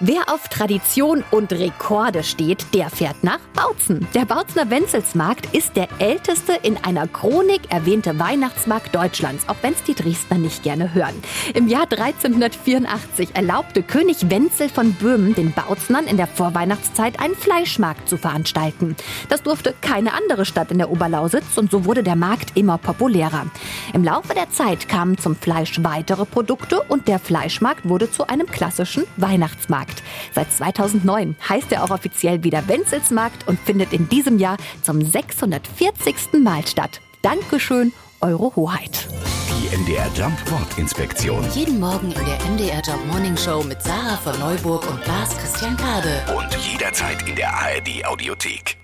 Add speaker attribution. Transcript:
Speaker 1: Wer auf Tradition und Rekorde steht, der fährt nach Bautzen. Der Bautzner Wenzelsmarkt ist der älteste in einer Chronik erwähnte Weihnachtsmarkt Deutschlands, auch wenn es die Dresdner nicht gerne hören. Im Jahr 1384 erlaubte König Wenzel von Böhmen den Bautznern in der Vorweihnachtszeit einen Fleischmarkt zu veranstalten. Das durfte keine andere Stadt in der Oberlausitz und so wurde der Markt immer populärer. Im Laufe der Zeit kamen zum Fleisch weitere Produkte und der Fleischmarkt wurde zu einem klassischen Weihnachtsmarkt. Seit 2009 heißt er auch offiziell wieder Wenzelsmarkt und findet in diesem Jahr zum 640. Mal statt. Dankeschön, Eure Hoheit.
Speaker 2: Die MDR Jump Wortinspektion.
Speaker 3: Jeden Morgen in der MDR Job Morning Show mit Sarah von Neuburg und Lars Christian Kade.
Speaker 2: Und jederzeit in der ARD Audiothek.